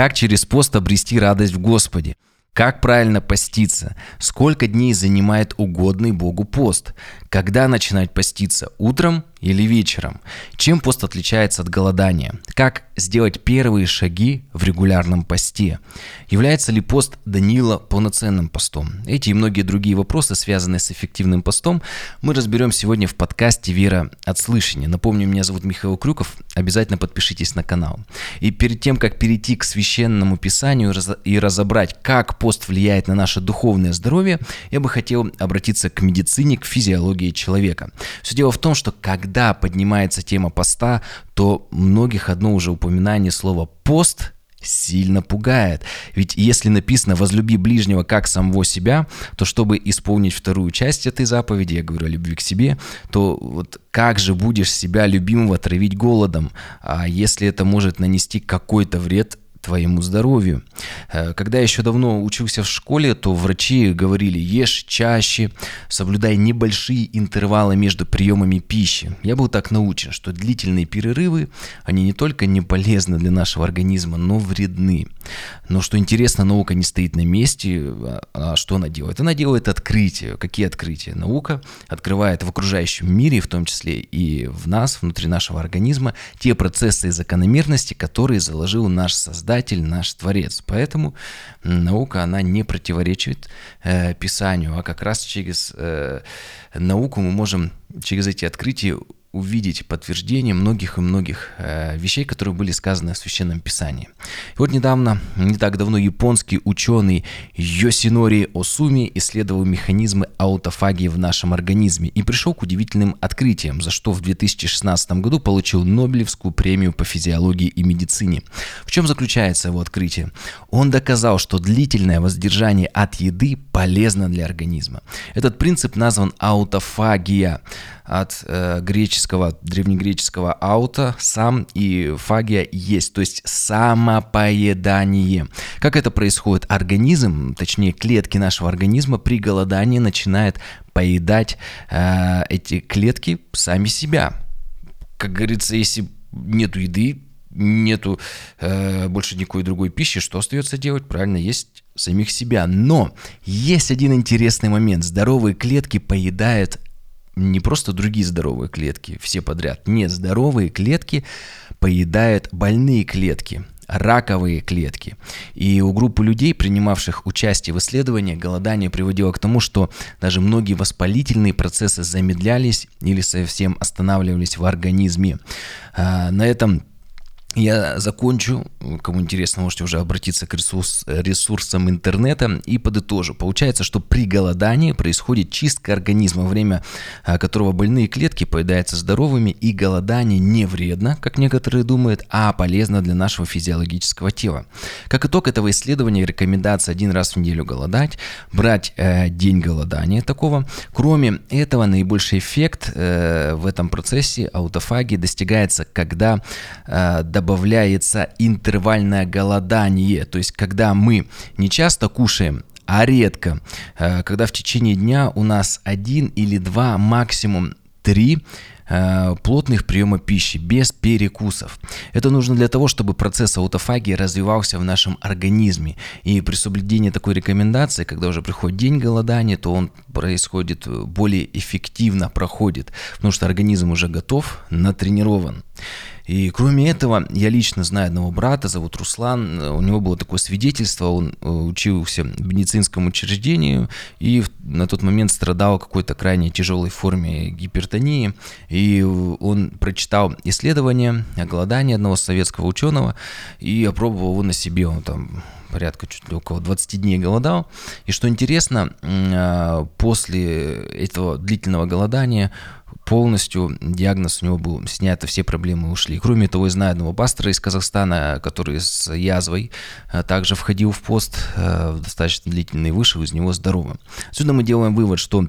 Как через пост обрести радость в Господе? Как правильно поститься? Сколько дней занимает угодный Богу пост? Когда начинать поститься? Утром или вечером? Чем пост отличается от голодания? Как сделать первые шаги в регулярном посте? Является ли пост Даниила полноценным постом? Эти и многие другие вопросы, связанные с эффективным постом, мы разберем сегодня в подкасте «Вера от слышания». Напомню, меня зовут Михаил Крюков. Обязательно подпишитесь на канал. И перед тем, как перейти к священному писанию и разобрать, как пост влияет на наше духовное здоровье, я бы хотел обратиться к медицине, к физиологии человека. Все дело в том, что когда когда поднимается тема поста, то многих одно уже упоминание слова «пост» сильно пугает. Ведь если написано «возлюби ближнего как самого себя», то чтобы исполнить вторую часть этой заповеди, я говорю о любви к себе, то вот как же будешь себя любимого травить голодом, а если это может нанести какой-то вред твоему здоровью. Э, когда я еще давно учился в школе, то врачи говорили, ешь чаще, соблюдай небольшие интервалы между приемами пищи. Я был так научен, что длительные перерывы, они не только не полезны для нашего организма, но вредны. Но что интересно, наука не стоит на месте. А, а что она делает? Она делает открытия. Какие открытия? Наука открывает в окружающем мире, в том числе и в нас, внутри нашего организма, те процессы и закономерности, которые заложил наш Создатель, наш Творец. Поэтому наука, она не противоречит э, Писанию, а как раз через э, науку мы можем через эти открытия увидеть подтверждение многих и многих э, вещей, которые были сказаны в Священном Писании. И вот недавно, не так давно, японский ученый Йосинори Осуми исследовал механизмы аутофагии в нашем организме и пришел к удивительным открытиям, за что в 2016 году получил Нобелевскую премию по физиологии и медицине. В чем заключается его открытие? Он доказал, что длительное воздержание от еды полезно для организма. Этот принцип назван аутофагия от э, греческого, древнегреческого аута, сам и фагия есть, то есть самопоедание. Как это происходит? Организм, точнее клетки нашего организма при голодании начинает поедать э, эти клетки сами себя. Как говорится, если нету еды, нету э, больше никакой другой пищи, что остается делать? Правильно, есть самих себя. Но есть один интересный момент. Здоровые клетки поедают не просто другие здоровые клетки, все подряд. Нет, здоровые клетки поедают больные клетки раковые клетки. И у группы людей, принимавших участие в исследовании, голодание приводило к тому, что даже многие воспалительные процессы замедлялись или совсем останавливались в организме. А, на этом я закончу, кому интересно, можете уже обратиться к ресурс, ресурсам интернета и подытожу. Получается, что при голодании происходит чистка организма, время а, которого больные клетки поедаются здоровыми, и голодание не вредно, как некоторые думают, а полезно для нашего физиологического тела. Как итог этого исследования, рекомендация один раз в неделю голодать, брать э, день голодания такого. Кроме этого, наибольший эффект э, в этом процессе аутофагии достигается, когда э, добавляется интервальное голодание, то есть когда мы не часто кушаем, а редко, э, когда в течение дня у нас один или два, максимум три э, плотных приема пищи без перекусов. Это нужно для того, чтобы процесс аутофагии развивался в нашем организме. И при соблюдении такой рекомендации, когда уже приходит день голодания, то он происходит более эффективно проходит, потому что организм уже готов, натренирован. И кроме этого, я лично знаю одного брата, зовут Руслан, у него было такое свидетельство, он э, учился в медицинском учреждении и на тот момент страдал какой-то крайне тяжелой форме гипертонии, и он прочитал исследование о голодании одного советского ученого и опробовал его на себе, он там порядка чуть ли около 20 дней голодал. И что интересно, а, после этого длительного голодания полностью диагноз у него был снят, все проблемы ушли. Кроме того, я знаю одного пастора из Казахстана, который с язвой а, также входил в пост а, достаточно длительный, вышел из него здоровым. Отсюда мы делаем вывод, что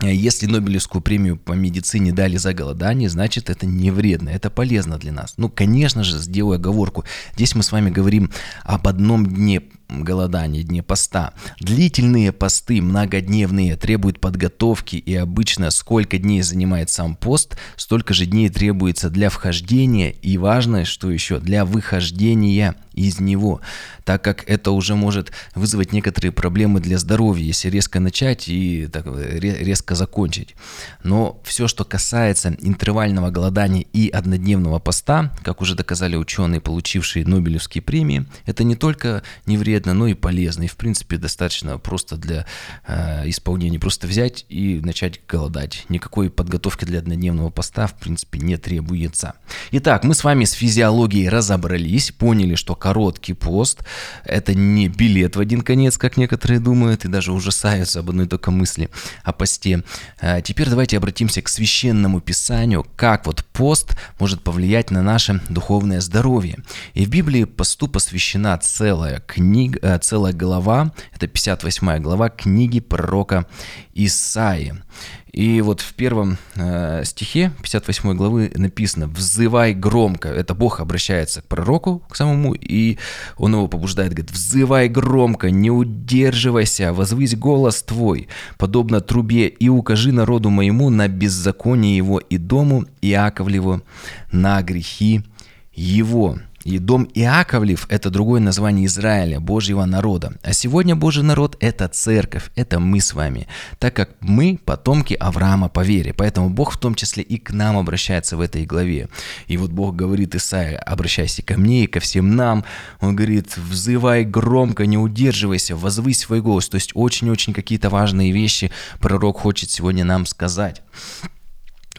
Э, если Нобелевскую премию по медицине дали за голодание, значит это не вредно, это полезно для нас. Ну, конечно же, сделаю оговорку. Здесь мы с вами говорим об одном дне голодания, дне поста. Длительные посты, многодневные, требуют подготовки, и обычно сколько дней занимает сам пост, столько же дней требуется для вхождения, и важно, что еще, для выхождения из него, так как это уже может вызвать некоторые проблемы для здоровья, если резко начать и так, резко закончить. Но все, что касается интервального голодания и однодневного поста, как уже доказали ученые, получившие Нобелевские премии, это не только не вредно, но и полезно. И в принципе достаточно просто для э, исполнения. Просто взять и начать голодать. Никакой подготовки для однодневного поста в принципе не требуется. Итак, мы с вами с физиологией разобрались, поняли, что короткий пост – это не билет в один конец, как некоторые думают, и даже ужасаются об одной только мысли о посте. А теперь давайте обратимся к священному писанию, как вот пост может повлиять на наше духовное здоровье. И в Библии посту посвящена целая книга, э, целая глава, это 58 глава книги пророка Исаии. И вот в первом э, стихе 58 главы написано «Взывай громко». Это Бог обращается к пророку, к самому, и он его побуждает, говорит «Взывай громко, не удерживайся, возвысь голос твой, подобно трубе, и укажи народу моему на беззаконие его и дому Иаковлеву на грехи его». И дом Иаковлев – это другое название Израиля, Божьего народа. А сегодня Божий народ – это церковь, это мы с вами, так как мы – потомки Авраама по вере. Поэтому Бог в том числе и к нам обращается в этой главе. И вот Бог говорит Исаия, обращайся ко мне и ко всем нам. Он говорит, взывай громко, не удерживайся, возвысь свой голос. То есть очень-очень какие-то важные вещи пророк хочет сегодня нам сказать.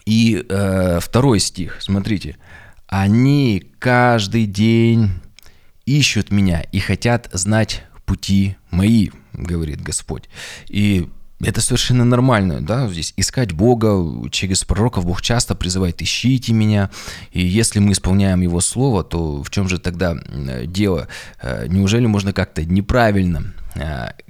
И э, второй стих, смотрите – они каждый день ищут меня и хотят знать пути мои, говорит Господь. И это совершенно нормально, да, здесь искать Бога, через пророков Бог часто призывает «ищите меня», и если мы исполняем Его Слово, то в чем же тогда дело? Э, неужели можно как-то неправильно э,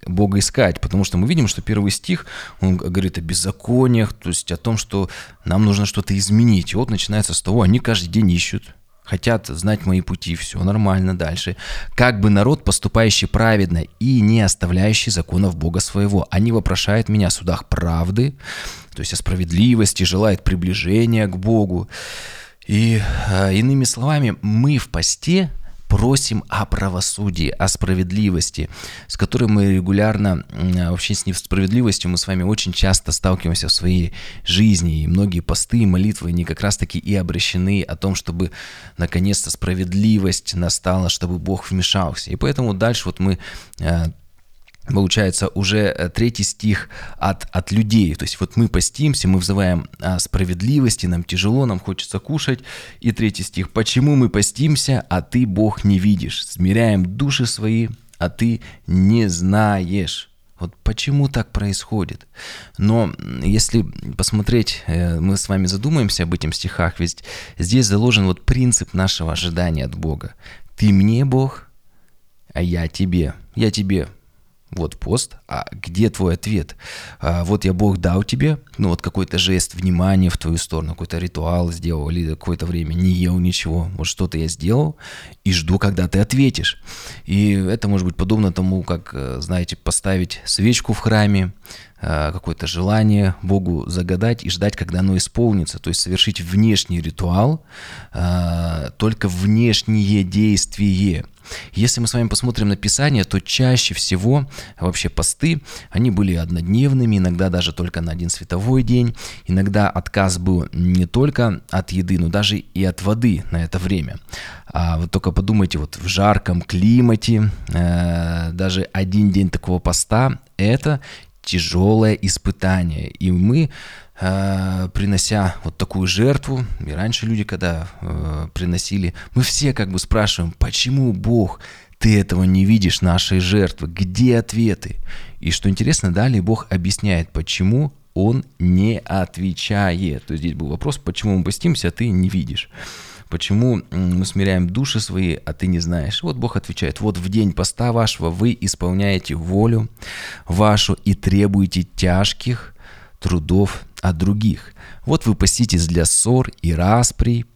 Бога искать? Потому что мы видим, что первый стих, он говорит о беззакониях, то есть о том, что нам нужно что-то изменить. И вот начинается с того, они каждый день ищут, хотят знать мои пути, все нормально дальше. Как бы народ, поступающий праведно и не оставляющий законов Бога своего. Они вопрошают меня о судах правды, то есть о справедливости, желают приближения к Богу. И э, иными словами, мы в посте просим о правосудии, о справедливости, с которой мы регулярно, вообще с несправедливостью мы с вами очень часто сталкиваемся в своей жизни. И многие посты и молитвы, они как раз-таки и обращены о том, чтобы наконец-то справедливость настала, чтобы Бог вмешался. И поэтому дальше вот мы э, получается уже э, третий стих от, от людей. То есть вот мы постимся, мы взываем о справедливости, нам тяжело, нам хочется кушать. И третий стих. Почему мы постимся, а ты, Бог, не видишь? Смиряем души свои, а ты не знаешь. Вот почему так происходит? Но если посмотреть, э, мы с вами задумаемся об этих стихах, ведь здесь заложен вот принцип нашего ожидания от Бога. Ты мне, Бог, а я тебе. Я тебе вот пост, а где твой ответ? А, вот я Бог дал тебе, ну вот какой-то жест внимания в твою сторону, какой-то ритуал сделал, или какое-то время не ел ничего, вот что-то я сделал, и жду, когда ты ответишь. И это может быть подобно тому, как, э, знаете, поставить свечку в храме, какое-то желание Богу загадать и ждать, когда оно исполнится. То есть совершить внешний ритуал, э, только внешнее действие. Если мы с вами посмотрим на Писание, то чаще всего вообще посты, они были однодневными, иногда даже только на один световой день. Иногда отказ был не только от еды, но даже и от воды на это время. А вот только подумайте, вот в жарком климате э, даже один день такого поста – это тяжелое испытание. И мы, э, принося вот такую жертву, и раньше люди, когда э, приносили, мы все как бы спрашиваем, почему Бог, ты этого не видишь, нашей жертвы, где ответы? И что интересно, далее Бог объясняет, почему он не отвечает. То есть здесь был вопрос, почему мы постимся, а ты не видишь. Почему мы смиряем души свои, а ты не знаешь? Вот Бог отвечает, вот в день поста вашего вы исполняете волю вашу и требуете тяжких трудов от других. Вот вы поститесь для ссор и распри,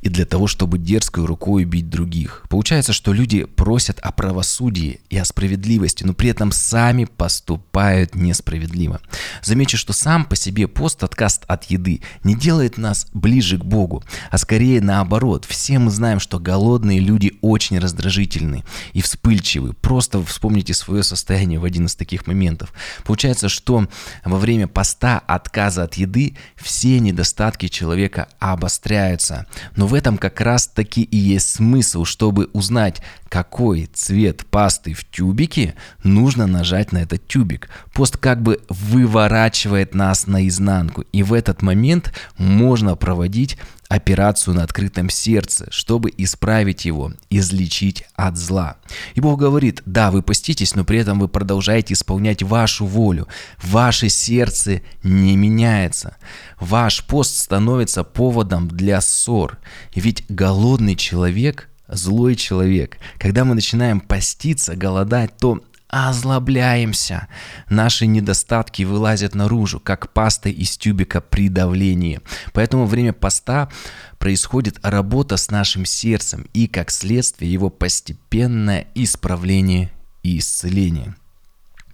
и для того, чтобы дерзкой рукой бить других. Получается, что люди просят о правосудии и о справедливости, но при этом сами поступают несправедливо. Замечу, что сам по себе пост отказ от еды не делает нас ближе к Богу, а скорее наоборот. Все мы знаем, что голодные люди очень раздражительны и вспыльчивы. Просто вспомните свое состояние в один из таких моментов. Получается, что во время поста отказа от еды все недостатки человека обостряются. Но в этом как раз таки и есть смысл, чтобы узнать, какой цвет пасты в тюбике, нужно нажать на этот тюбик. Пост как бы выворачивает нас наизнанку, и в этот момент можно проводить операцию на открытом сердце, чтобы исправить его, излечить от зла. И Бог говорит, да, вы поститесь, но при этом вы продолжаете исполнять вашу волю. Ваше сердце не меняется. Ваш пост становится поводом для ссор. Ведь голодный человек – злой человек. Когда мы начинаем поститься, голодать, то озлобляемся. Наши недостатки вылазят наружу, как паста из тюбика при давлении. Поэтому во время поста происходит работа с нашим сердцем и, как следствие, его постепенное исправление и исцеление.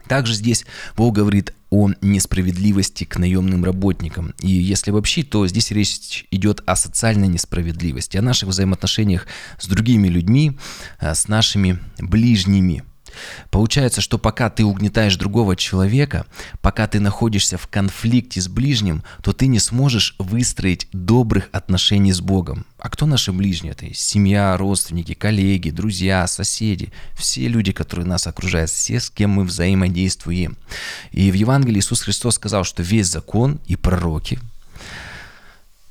Также здесь Бог говорит о несправедливости к наемным работникам. И если вообще, то здесь речь идет о социальной несправедливости, о наших взаимоотношениях с другими людьми, а, с нашими ближними – Получается, что пока ты угнетаешь другого человека, пока ты находишься в конфликте с ближним, то ты не сможешь выстроить добрых отношений с Богом. А кто наши ближние? Это семья, родственники, коллеги, друзья, соседи. Все люди, которые нас окружают, все, с кем мы взаимодействуем. И в Евангелии Иисус Христос сказал, что весь закон и пророки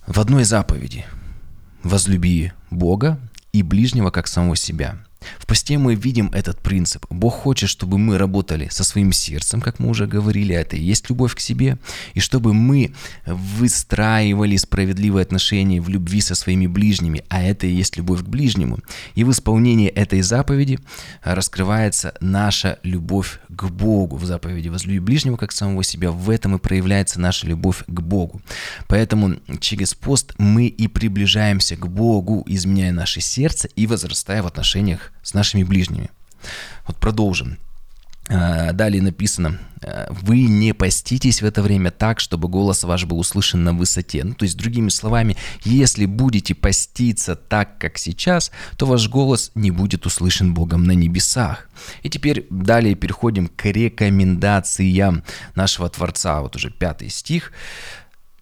в одной заповеди – возлюби Бога и ближнего как самого себя – в посте мы видим этот принцип. Бог хочет, чтобы мы работали со своим сердцем, как мы уже говорили, это и есть любовь к себе, и чтобы мы выстраивали справедливые отношения в любви со своими ближними, а это и есть любовь к ближнему. И в исполнении этой заповеди раскрывается наша любовь к Богу. В заповеди «возлюби ближнего, как самого себя» в этом и проявляется наша любовь к Богу. Поэтому через пост мы и приближаемся к Богу, изменяя наше сердце и возрастая в отношениях с нашими ближними. Вот продолжим. А, далее написано, «А, вы не поститесь в это время так, чтобы голос ваш был услышан на высоте. Ну, то есть, другими словами, если будете поститься так, как сейчас, то ваш голос не будет услышан Богом на небесах. И теперь далее переходим к рекомендациям нашего Творца. Вот уже пятый стих.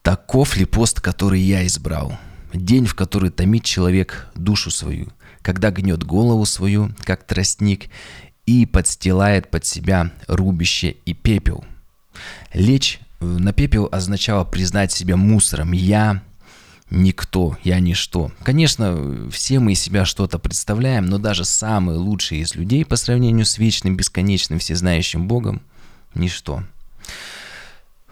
«Таков ли пост, который я избрал? День, в который томит человек душу свою, когда гнет голову свою, как тростник, и подстилает под себя рубище и пепел. Лечь э, на пепел означало признать себя мусором. Я никто, я ничто. Конечно, все мы из себя что-то представляем, но даже самые лучшие из людей по сравнению с вечным, бесконечным, всезнающим Богом – ничто.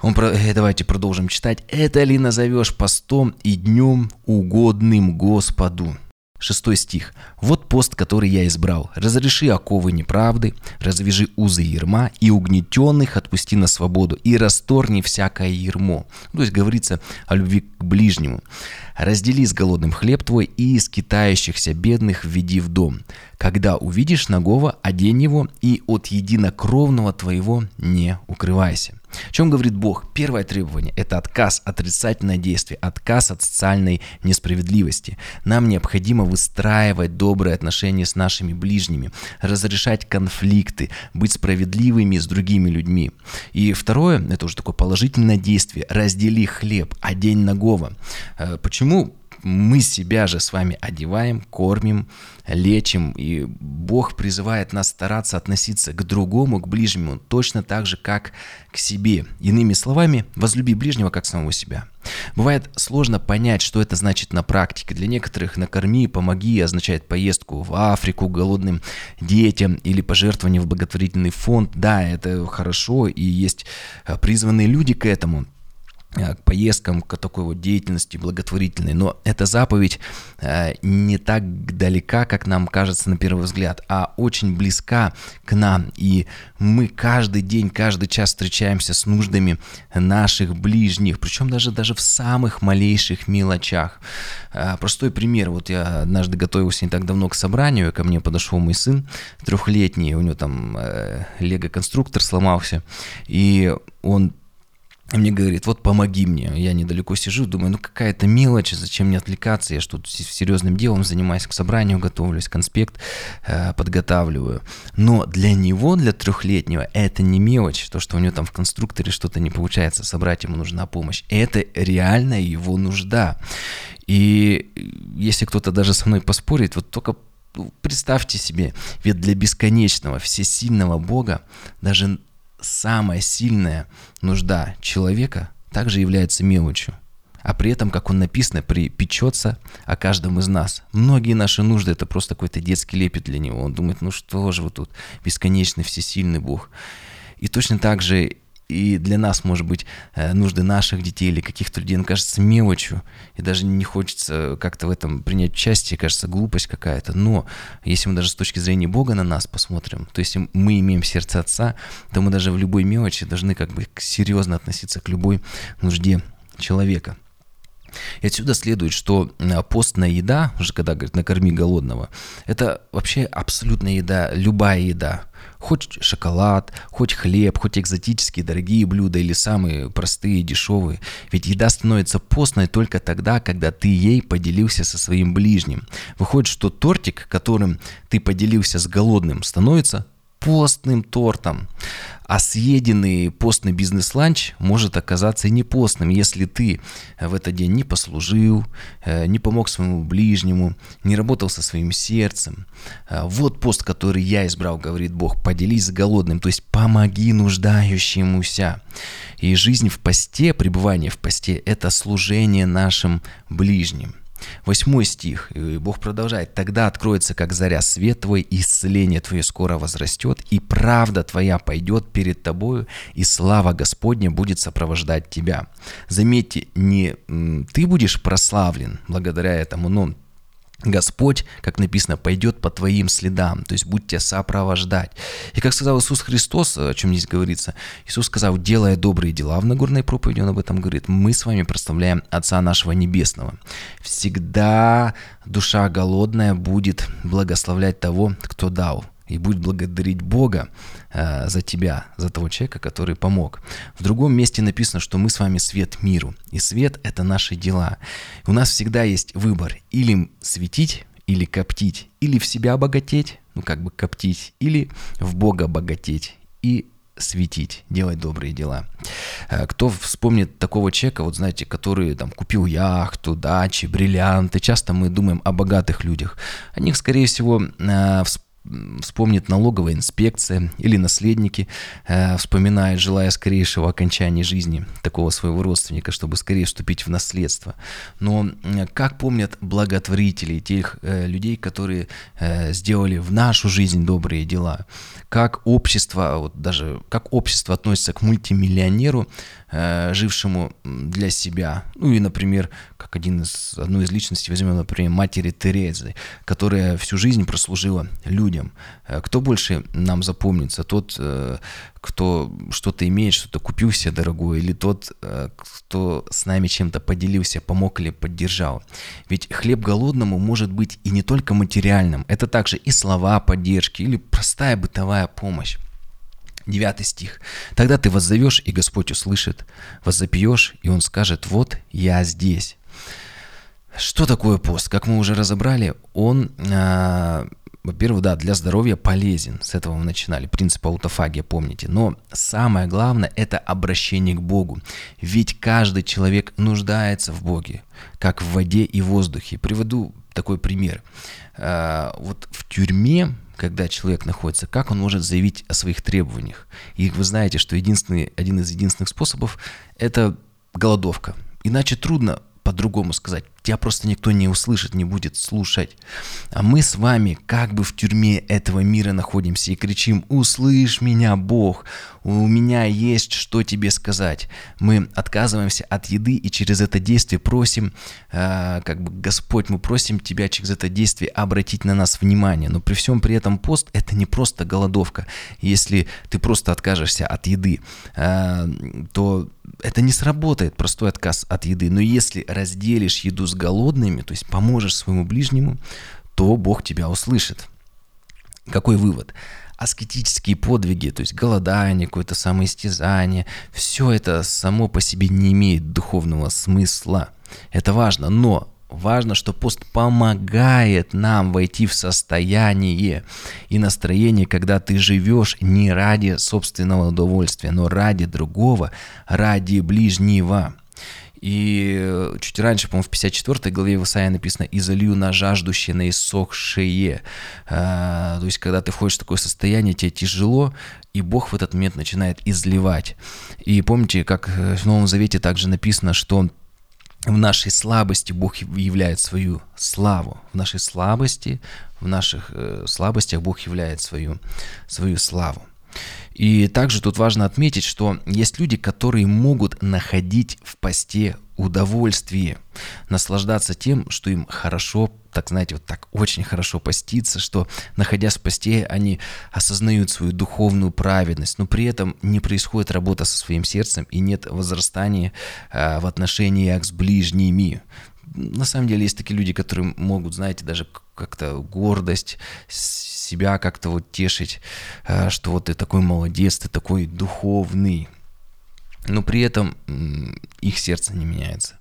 Он про... э, давайте продолжим читать. «Это ли назовешь постом и днем угодным Господу?» Шестой стих. «Вот пост, который я избрал. Разреши оковы неправды, развяжи узы ерма, и угнетенных отпусти на свободу, и расторни всякое ермо». То есть говорится о любви к ближнему. «Раздели с голодным хлеб твой, и из китающихся бедных введи в дом. Когда увидишь нагого, одень его, и от единокровного твоего не укрывайся». О чем говорит Бог? Первое требование – это отказ, отрицательное действие, отказ от социальной несправедливости. Нам необходимо выстраивать добрые отношения с нашими ближними, разрешать конфликты, быть справедливыми с другими людьми. И второе – это уже такое положительное действие – раздели хлеб, одень нагого. Э, почему мы себя же с вами одеваем, кормим, лечим, и Бог призывает нас стараться относиться к другому, к ближнему, точно так же, как к себе. Иными словами, возлюби ближнего, как самого себя. Бывает сложно понять, что это значит на практике. Для некоторых «накорми, помоги» означает поездку в Африку голодным детям или пожертвование в благотворительный фонд. Да, это хорошо, и есть призванные люди к этому – Э, к поездкам, к такой вот деятельности благотворительной. Но эта заповедь э, не так далека, как нам кажется на первый взгляд, а очень близка к нам. И мы каждый день, каждый час встречаемся с нуждами наших ближних, причем даже, даже в самых малейших мелочах. Э, простой пример. Вот я однажды готовился не так давно к собранию, ко мне подошел мой сын трехлетний, у него там лего-конструктор сломался, и он мне говорит, вот помоги мне. Я недалеко сижу, думаю, ну какая-то мелочь, зачем мне отвлекаться, я что-то серьезным делом занимаюсь, к собранию готовлюсь, конспект э, подготавливаю. Но для него, для трехлетнего, это не мелочь, то, что у него там в конструкторе что-то не получается собрать, ему нужна помощь. Это реально его нужда. И если кто-то даже со мной поспорит, вот только ну, представьте себе, ведь для бесконечного, всесильного Бога даже самая сильная нужда человека также является мелочью. А при этом, как он написано, припечется о каждом из нас. Многие наши нужды – это просто какой-то детский лепет для него. Он думает, ну что же вы тут, бесконечный, всесильный Бог. И точно так же и для нас, может быть, э, нужды наших детей или каких-то людей, он кажется мелочью, и даже не хочется как-то в этом принять участие, кажется глупость какая-то. Но если мы даже с точки зрения Бога на нас посмотрим, то если мы имеем сердце Отца, то мы даже в любой мелочи должны как бы серьезно относиться к любой нужде человека. И отсюда следует, что э, постная еда, уже когда говорит накорми голодного, это вообще абсолютная еда, любая еда. Хоть шоколад, хоть хлеб, хоть экзотические дорогие блюда или самые простые, дешевые. Ведь еда становится постной только тогда, когда ты ей поделился со своим ближним. Выходит, что тортик, которым ты поделился с голодным, становится постным тортом. А съеденный постный бизнес-ланч может оказаться и не постным, если ты в этот день не послужил, э, не помог своему ближнему, не работал со своим сердцем. Э, вот пост, который я избрал, говорит Бог, поделись с голодным, то есть помоги нуждающемуся. И жизнь в посте, пребывание в посте – это служение нашим ближним – Восьмой стих, и Бог продолжает. «Тогда откроется, как заря, свет твой, и исцеление твое скоро возрастет, и правда твоя пойдет перед тобою, и слава Господня будет сопровождать тебя». Заметьте, не ты будешь прославлен благодаря этому, но Господь, как написано, пойдет по твоим следам, то есть будь тебя сопровождать. И как сказал Иисус Христос, о чем здесь говорится, Иисус сказал, делая добрые дела в Нагорной проповеди, Он об этом говорит, мы с вами прославляем Отца нашего Небесного. Всегда душа голодная будет благословлять того, кто дал и будь благодарить Бога э, за тебя, за того человека, который помог. В другом месте написано, что мы с вами свет миру, и свет — это наши дела. У нас всегда есть выбор или светить, или коптить, или в себя обогатеть, ну как бы коптить, или в Бога обогатеть и светить, делать добрые дела. Э, кто вспомнит такого человека, вот знаете, который там купил яхту, дачи, бриллианты, часто мы думаем о богатых людях. О них, скорее всего, э, вспомнит налоговая инспекция или наследники, э, желая скорейшего окончания жизни такого своего родственника, чтобы скорее вступить в наследство. Но как помнят благотворители, тех э, людей, которые э, сделали в нашу жизнь добрые дела, как общество, вот даже как общество относится к мультимиллионеру, э, жившему для себя. Ну и, например, как один из, одну из личностей возьмем, например, матери Терезы, которая всю жизнь прослужила людям. Э, кто больше нам запомнится? Тот, э, кто что-то имеет, что-то купил себе дорогое, или тот, кто с нами чем-то поделился, помог или поддержал. Ведь хлеб голодному может быть и не только материальным, это также и слова поддержки, или простая бытовая помощь. 9 стих. «Тогда ты воззовешь, и Господь услышит, воззапьешь, и Он скажет, вот я здесь». Что такое пост? Как мы уже разобрали, он, э, во-первых, да, для здоровья полезен. С этого мы начинали. Принцип аутофагия, помните. Но самое главное – это обращение к Богу. Ведь каждый человек нуждается в Боге, как в воде и воздухе. Приведу такой пример. Э, вот в тюрьме когда человек находится, как он может заявить о своих требованиях. И вы знаете, что единственный, один из единственных способов – это голодовка. Иначе трудно по-другому сказать. Тебя просто никто не услышит, не будет слушать. А мы с вами как бы в тюрьме этого мира находимся и кричим «Услышь меня, Бог! У меня есть что тебе сказать». Мы отказываемся от еды и через это действие просим, э, как бы Господь, мы просим Тебя через это действие обратить на нас внимание. Но при всем при этом пост – это не просто голодовка. Если ты просто откажешься от еды, э, то это не сработает, простой отказ от еды. Но если разделишь еду с голодными, то есть поможешь своему ближнему, то Бог тебя услышит. Какой вывод? аскетические подвиги, то есть голодание, какое-то самоистязание, все это само по себе не имеет духовного смысла. Это важно, но Важно, что пост помогает нам войти в состояние и настроение, когда ты живешь не ради собственного удовольствия, но ради другого, ради ближнего. И чуть раньше, по-моему, в 54 главе в Исаия написано «изолью на жаждущее, на иссохшие». А, то есть, когда ты входишь в такое состояние, тебе тяжело, и Бог в этот момент начинает изливать. И помните, как в Новом Завете также написано, что в нашей слабости Бог являет свою славу. В нашей слабости, в наших э, слабостях Бог являет свою, свою славу. И также тут важно отметить, что есть люди, которые могут находить в посте удовольствие, наслаждаться тем, что им хорошо, так знаете, вот так очень хорошо поститься, что находясь в посте, они осознают свою духовную праведность, но при этом не происходит работа со своим сердцем и нет возрастания э, в отношениях с ближними. На самом деле есть такие люди, которые могут, знаете, даже как-то гордость себя как-то вот тешить, э, что вот ты такой молодец, ты такой духовный. Но при этом их сердце не меняется.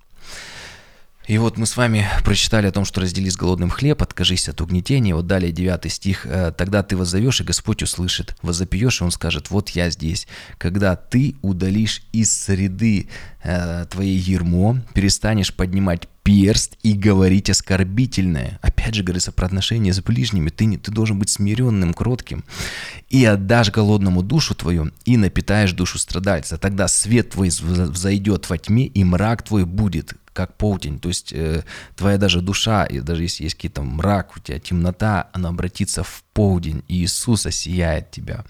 И вот мы с вами прочитали о том, что раздели с голодным хлеб, откажись от угнетения. Вот далее 9 стих. «Э, «Тогда ты воззовешь, и Господь услышит. Возопьешь, и Он скажет, вот я здесь. Когда ты удалишь из среды э, твоей ермо, перестанешь поднимать перст и говорить оскорбительное. Опять же говорится про отношения с ближними. Ты, не, ты должен быть смиренным, кротким. И отдашь голодному душу твою, и напитаешь душу страдальца. Тогда свет твой взойдет во тьме, и мрак твой будет как полдень. То есть э, твоя даже душа, и даже если есть какие-то мрак, у тебя темнота, она обратится в полдень, и Иисус осияет тебя.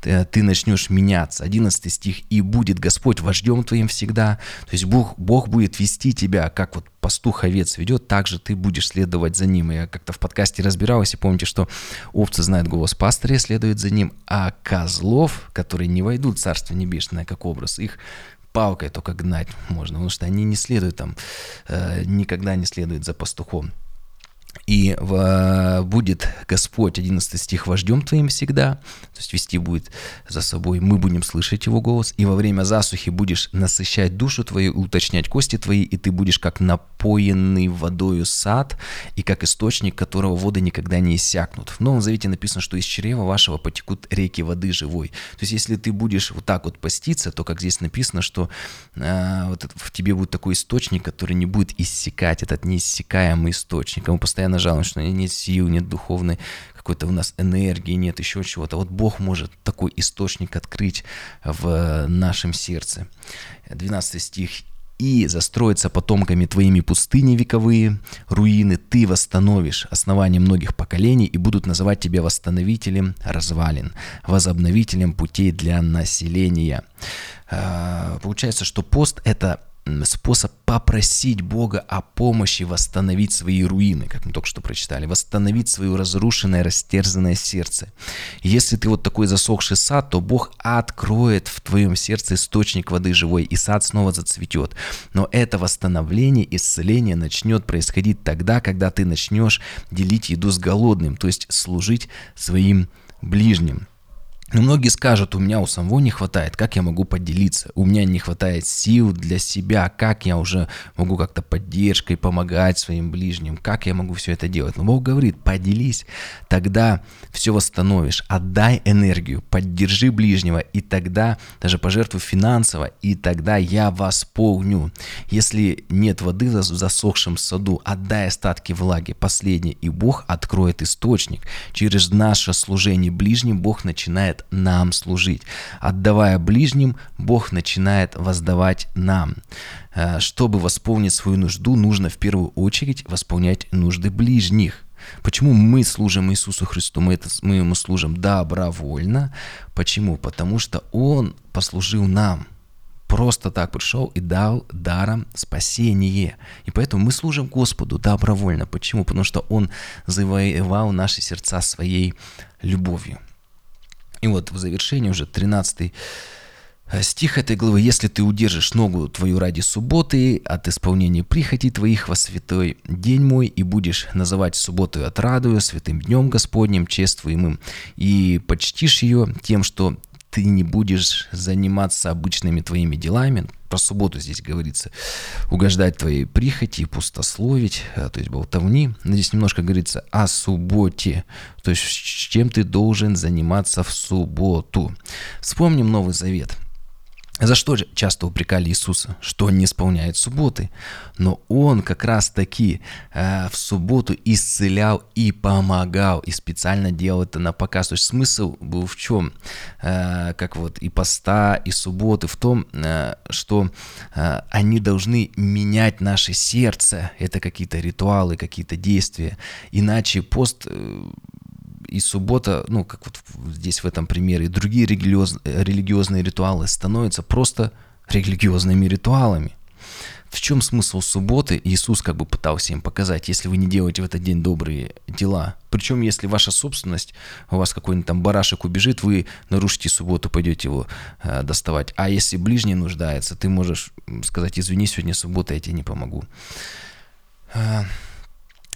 Ты, ты начнешь меняться. 11 стих. «И будет Господь вождем твоим всегда». То есть Бог, Бог будет вести тебя, как вот пастух овец ведет, так же ты будешь следовать за ним. Я как-то в подкасте разбирался, и помните, что овцы знают голос пастыря, следуют за ним, а козлов, которые не войдут в Царство Небесное, как образ, их палкой только гнать можно, потому что они не следуют там, э, никогда не следуют за пастухом. И в, будет Господь, 11 стих, вождем твоим всегда, то есть вести будет за собой, мы будем слышать его голос, и во время засухи будешь насыщать душу твою, уточнять кости твои, и ты будешь как напоенный водою сад, и как источник, которого воды никогда не иссякнут. В Новом Завете написано, что из чрева вашего потекут реки воды живой. То есть если ты будешь вот так вот поститься, то, как здесь написано, что э, вот в тебе будет такой источник, который не будет иссякать, этот неиссякаемый источник, ему постоянно постоянно жалуемся, что нет сил, нет духовной какой-то у нас энергии, нет еще чего-то. Вот Бог может такой источник открыть в нашем сердце. 12 стих и застроятся потомками твоими пустыни вековые, руины ты восстановишь основание многих поколений и будут называть тебя восстановителем развалин, возобновителем путей для населения. А, получается, что пост – это способ попросить Бога о помощи восстановить свои руины, как мы только что прочитали, восстановить свое разрушенное, растерзанное сердце. Если ты вот такой засохший сад, то Бог откроет в твоем сердце источник воды живой, и сад снова зацветет. Но это восстановление, исцеление начнет происходить тогда, когда ты начнешь делить еду с голодным, то есть служить своим ближним. Но многие скажут, у меня у самого не хватает, как я могу поделиться? У меня не хватает сил для себя, как я уже могу как-то поддержкой помогать своим ближним, как я могу все это делать? Но Бог говорит, поделись, тогда все восстановишь, отдай энергию, поддержи ближнего, и тогда даже пожертвуй финансово, и тогда я восполню. Если нет воды в засохшем саду, отдай остатки влаги, последние, и Бог откроет источник. Через наше служение ближним Бог начинает начинает нам служить. Отдавая ближним, Бог начинает воздавать нам. Э, чтобы восполнить свою нужду, нужно в первую очередь восполнять нужды ближних. Почему мы служим Иисусу Христу? Мы, это, мы Ему служим добровольно. Почему? Потому что Он послужил нам – просто так пришел и дал даром спасение. И поэтому мы служим Господу добровольно. Почему? Потому что Он завоевал наши сердца своей любовью. И вот в завершении уже 13 э, стих этой главы. «Если ты удержишь ногу твою ради субботы от исполнения прихоти твоих во святой день мой, и будешь называть субботу отрадую, святым днем Господним, чествуемым, и почтишь ее тем, что ты не будешь заниматься обычными твоими делами, про субботу здесь говорится, угождать твоей прихоти, пустословить, э, то есть болтовни. Здесь немножко говорится о субботе, то есть чем ты должен заниматься в субботу. Вспомним Новый Завет – за что же часто упрекали Иисуса? Что он не исполняет субботы. Но он как раз таки э, в субботу исцелял и помогал, и специально делал это на показ. То есть смысл был в чем? Э, как вот и поста, и субботы, в том, э, что э, они должны менять наше сердце. Это какие-то ритуалы, какие-то действия. Иначе пост э, и суббота, ну, как вот здесь в этом примере, и другие религиоз, религиозные ритуалы становятся просто религиозными ритуалами. В чем смысл субботы? Иисус как бы пытался им показать, если вы не делаете в этот день добрые дела. Причем, если ваша собственность, у вас какой-нибудь там барашек убежит, вы нарушите субботу, пойдете его э, доставать. А если ближний нуждается, ты можешь сказать, извини, сегодня суббота, я тебе не помогу.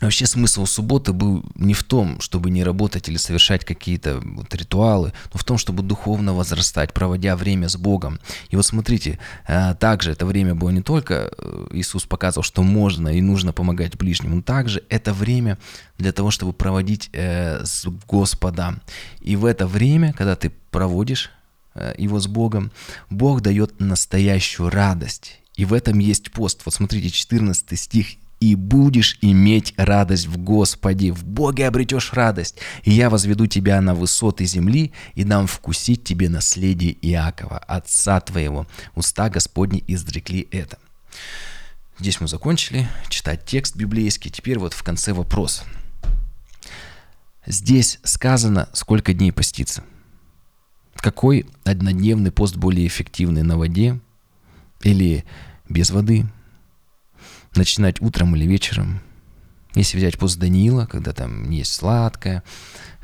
Вообще смысл субботы был не в том, чтобы не работать или совершать какие-то вот ритуалы, но в том, чтобы духовно возрастать, проводя время с Богом. И вот смотрите, э, также это время было не только, э, Иисус показывал, что можно и нужно помогать ближним, но также это время для того, чтобы проводить э, с Господом. И в это время, когда ты проводишь его с Богом, Бог дает настоящую радость. И в этом есть пост. Вот смотрите, 14 стих и будешь иметь радость в Господе. В Боге обретешь радость. И я возведу тебя на высоты земли и дам вкусить тебе наследие Иакова, отца твоего. Уста Господни изрекли это. Здесь мы закончили читать текст библейский. Теперь вот в конце вопрос. Здесь сказано, сколько дней поститься. Какой однодневный пост более эффективный на воде или без воды – начинать утром или вечером. Если взять пост Даниила, когда там есть сладкое,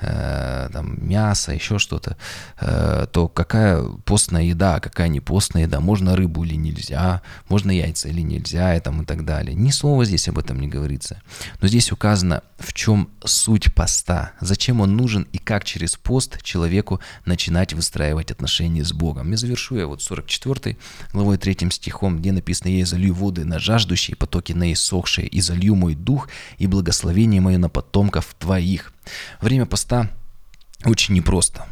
Э, там, мясо, еще что-то, э, то какая постная еда, какая не постная еда, можно рыбу или нельзя, можно яйца или нельзя, и, там, и так далее. Ни слова здесь об этом не говорится. Но здесь указано, в чем суть поста, зачем он нужен и как через пост человеку начинать выстраивать отношения с Богом. Я завершу я вот 44 главой 3 стихом, где написано «Я изолью воды на жаждущие, потоки на иссохшие, и залью мой дух и благословение мое на потомков твоих». Время поста очень непросто.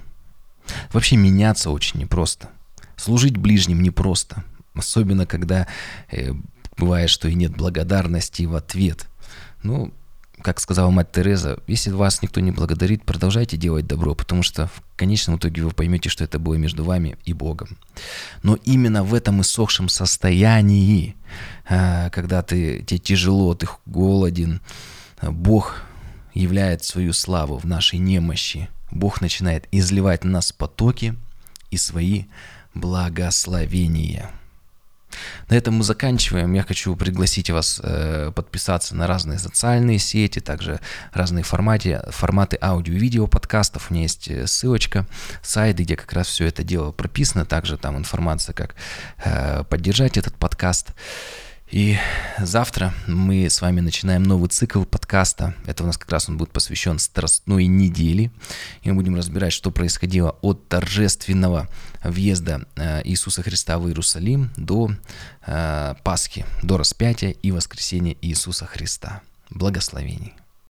Вообще меняться очень непросто. Служить ближним непросто. Особенно, когда э, бывает, что и нет благодарности в ответ. Ну, как сказала мать Тереза, если вас никто не благодарит, продолжайте делать добро, потому что в конечном итоге вы поймете, что это было между вами и Богом. Но именно в этом иссохшем состоянии, э, когда ты, тебе тяжело, ты голоден, Бог являет свою славу в нашей немощи. Бог начинает изливать на нас потоки и свои благословения. На этом мы заканчиваем. Я хочу пригласить вас э, подписаться на разные социальные сети, также разные форматы, форматы аудио и видео подкастов. У меня есть э, ссылочка, сайт, где как раз все это дело прописано. Также там информация, как э, поддержать этот подкаст. И завтра мы с вами начинаем новый цикл подкаста. Это у нас как раз он будет посвящен Страстной неделе. И мы будем разбирать, что происходило от торжественного въезда э, Иисуса Христа в Иерусалим до э, Пасхи, до распятия и воскресения Иисуса Христа. Благословений.